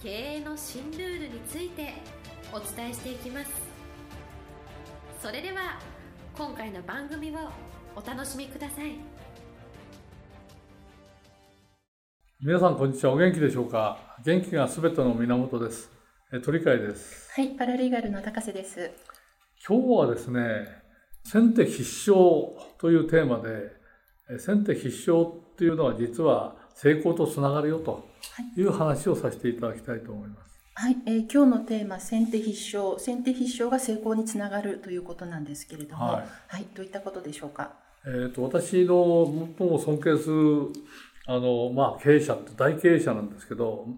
経営の新ルールについてお伝えしていきます。それでは今回の番組をお楽しみください。皆さんこんにちは。お元気でしょうか？元気がすべての源です。鳥飼です。はいパラリーガルの高瀬です。今日はですね先手必勝というテーマで先手必勝っていうのは実は成功とつながるよという話をさせていただきたいと思います。はい、えー、今日のテーマ先手必勝先手必勝が成功につながるということなんですけれども、はい、はい、どういったことでしょうか？えっ、ー、と私の最も尊敬するあのまあ経営者って大経営者なんですけど、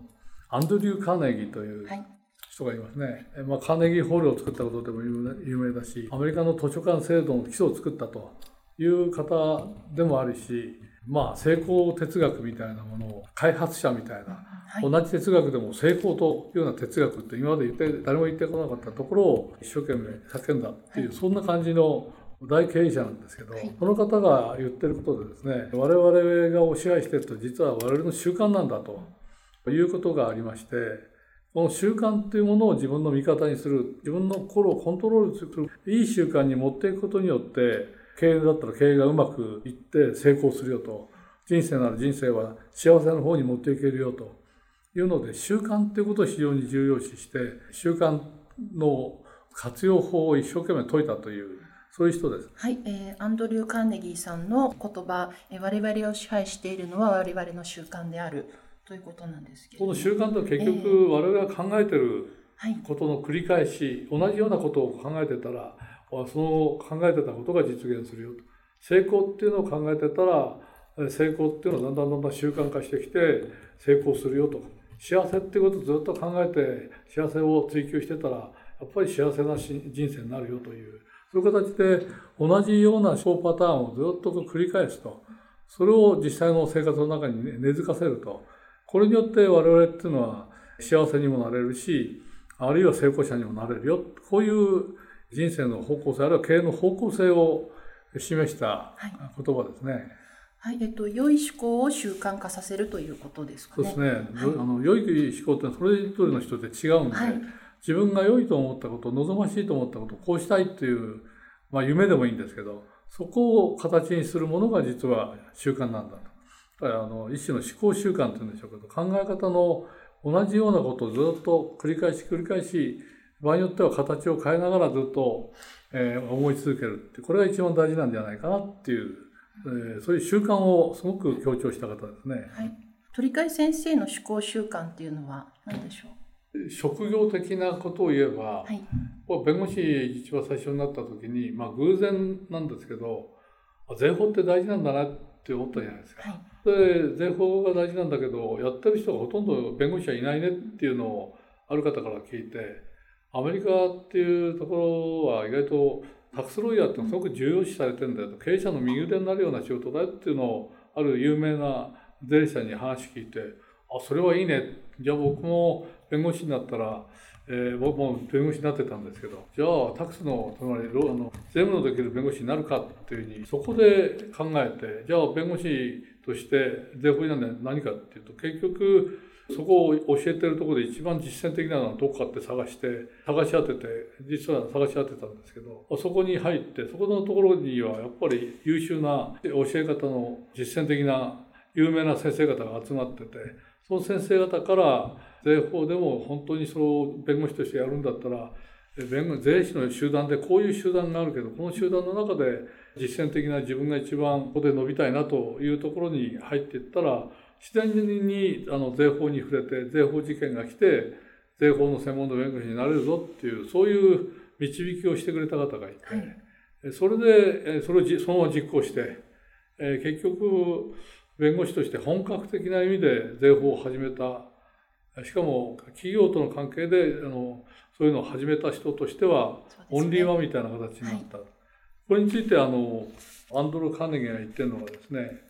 アンドリュー・カーネギーという人がいますね。はい、まあカーネギーホールを作ったことでも有名だし、アメリカの図書館制度の基礎を作ったという方でもあるし。まあ、成功哲学みたいなものを開発者みたいな、はい、同じ哲学でも成功というような哲学って今まで言って誰も言ってこなかったところを一生懸命叫んだっていう、はい、そんな感じの大経営者なんですけど、はい、この方が言ってることでですね我々がお支配してると実は我々の習慣なんだということがありましてこの習慣というものを自分の味方にする自分の心をコントロールするいい習慣に持っていくことによって経営だったら経営がうまくいって成功するよと。人生なら人生は幸せの方に持っていけるよというので習慣ということを非常に重要視して習慣の活用法を一生懸命説いたというそういう人です。はい、えー、アンドリュー・カーネギーさんの言葉、えー、我々を支配しているのは我々の習慣であるということなんですけどこの習慣とは結局、我々が考えてることの繰り返し、はい、同じようなことを考えてたらその考えてたことが実現するよと。成功っていうのを考えてたら成功っていうのはだんだんだんだん習慣化してきて成功するよと。幸せっていうことをずっと考えて幸せを追求してたらやっぱり幸せな人生になるよという。そういう形で同じような小パターンをずっと繰り返すと。それを実際の生活の中に根付かせると。これによって我々っていうのは幸せにもなれるしあるいは成功者にもなれるよ。こういう人生の方向性あるいは経営の方向性を示した言葉ですね。はい、えっと、良い思考を習慣化させるということですかね。そうですね。はい、あの良い思考ってそれぞれの人で違うんで、はい、自分が良いと思ったこと、望ましいと思ったこと、こうしたいっていう、まあ夢でもいいんですけど、そこを形にするものが実は習慣なんだと。だからあの一種の思考習慣っていうんでしょうけど、考え方の同じようなことをずっと繰り返し繰り返し場合によっては形を変えながらずっと、えー、思い続けるってこれが一番大事なんじゃないかなっていう、えー、そういう習慣をすごく強調した方ですね。はい、鳥飼先生の思考習慣っていうのは何でしょう？職業的なことを言えば、はい、弁護士一番最初になった時に、まあ、偶然なんですけど税法って大事なんだなって思ったじゃないですか。はい、で税法が大事なんだけどやってる人がほとんど弁護士はいないねっていうのをある方から聞いてアメリカっていうところは意外とタックスロイヤーってすごく重要視されてるんだよと。経営者の右腕になるような仕事だよっていうのをある有名な税理士さんに話聞いてあそれはいいね。じゃあ僕も弁護士になったら、えー、僕も弁護士になってたんですけどじゃあタックスのつまりあの税務のできる弁護士になるかっていうふうにそこで考えてじゃあ弁護士として税法違反で何かっていうと結局そこを教えてるところで一番実践的なのはどこかって探して探し当てて実は探し当てたんですけどそこに入ってそこのところにはやっぱり優秀な教え方の実践的な有名な先生方が集まっててその先生方から税法でも本当にその弁護士としてやるんだったら弁護税理士の集団でこういう集団があるけどこの集団の中で実践的な自分が一番ここで伸びたいなというところに入っていったら自然にあの税法に触れて税法事件が来て税法の専門の弁護士になれるぞっていうそういう導きをしてくれた方がいて、はい、それでそれをそのまま実行して、え結局弁護士として本格的な意味で税法を始めた。しかも企業との関係であのそういうのを始めた人としては、オンリーワンみたいな形になった。はい、これについてあのアンドル・カーネギーが言ってるのはですね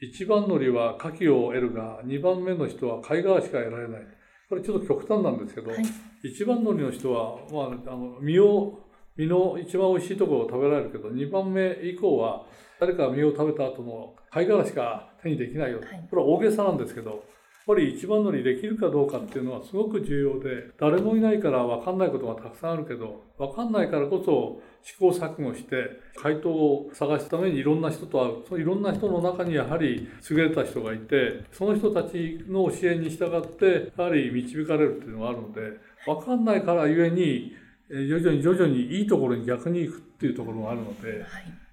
一番乗りは牡蠣を得るが2番目の人は貝殻しか得られない。これちょっと極端なんですけど、はい、一番乗りの人は、まあ、あの身を身の一番美味しいところを食べられるけど2番目以降は誰かが身を食べた後の貝殻しか手にできないよ、はい、これは大げさなんですけどぱり一番乗りできるかどうかっていうのはすごく重要で誰もいないから分かんないことがたくさんあるけど分かんないからこそ試行錯誤して回答を探すためにいろんな人と会う。そのいろんな人の中にやはり優れた人がいてその人たちの教えに従ってやはり導かれるっていうのがあるので分かんないからゆえに徐々に徐々にいいところに逆に行くっていうところがあるので、は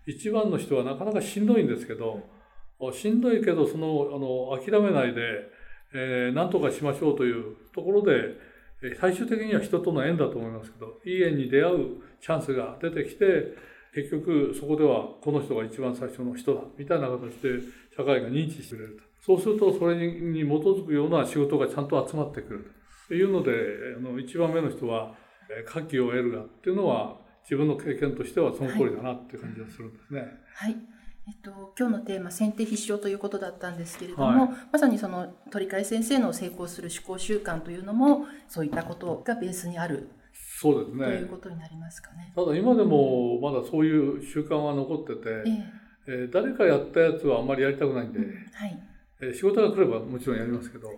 い、一番の人はなかなかしんどいんですけどしんどいけどそのあの諦めないで、えー、何とかしましょうというところで最終的には人との縁だと思いますけどいい縁に出会うチャンスが出てきて結局そこではこの人が一番最初の人だみたいな形で社会が認知してくれると。そうするとそれに基づくような仕事がちゃんと集まってくるというのであの1番目の人は牡蠣を得るがっていうのは自分の経験としてはその通りだなっていう感じがするんですね。はい、はい。えっと、今日のテーマ先手必勝ということだったんですけれども、はい、まさにその鳥飼先生の成功する思考習慣というのもそういったことがベースにあるそうですね。ということになりますかね。ただ今でもまだそういう習慣は残ってて、えー、えー、誰かやったやつはあんまりやりたくないんで、うん、はい。えー、仕事が来ればもちろんやりますけど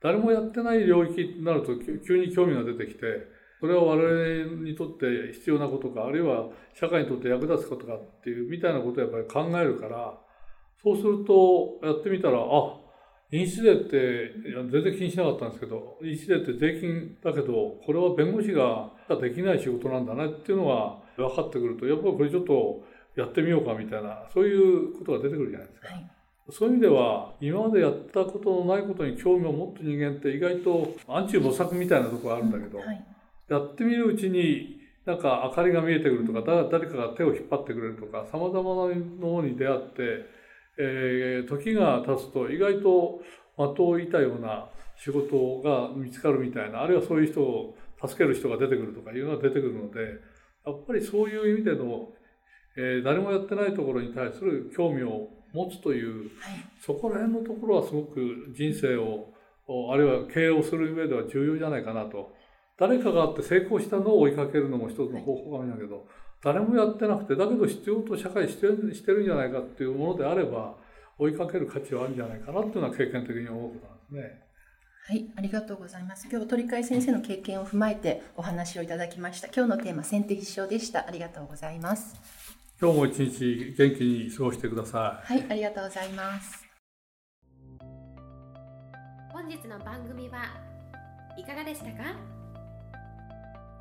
誰もやってない領域になると急に興味が出てきて。それは我々にとって必要なことかあるいは社会にとって役立つことかっていうみたいなことをやっぱり考えるからそうするとやってみたらあ飲酒税って全然気にしなかったんですけど飲酒税って税金だけどこれは弁護士ができない仕事なんだねっていうのが分かってくるとやっぱりこれちょっとやってみようかみたいなそういうことが出てくるじゃないですか。はいそういう意味では今までやったことのないことに興味を持った人間って意外と暗中模索みたいなところあるんだけど、はいやってみるうちになんか明かりが見えてくるとか誰かが手を引っ張ってくれるとかさまざまなものに出会って、えー、時が経つと意外と的を射たような仕事が見つかるみたいなあるいはそういう人を助ける人が出てくるとかいうのが出てくるのでやっぱりそういう意味での、えー、誰もやってないところに対する興味を持つという、はい、そこら辺のところはすごく人生をあるいは経営をする上では重要じゃないかなと誰かがあって成功したのを追いかけるのも一つの方法かもしれないけど、誰もやってなくて、だけど必要と社会してるしてるんじゃないかっていうものであれば、追いかける価値はあるんじゃないかなっていうのは経験的に思うことなんですね。はい、ありがとうございます。今日は鳥飼先生の経験を踏まえてお話をいただきました。今日のテーマ、先手必勝でした。ありがとうございます。今日も一日元気に過ごしてください。はい、ありがとうございます。本日の番組はいかがでしたか？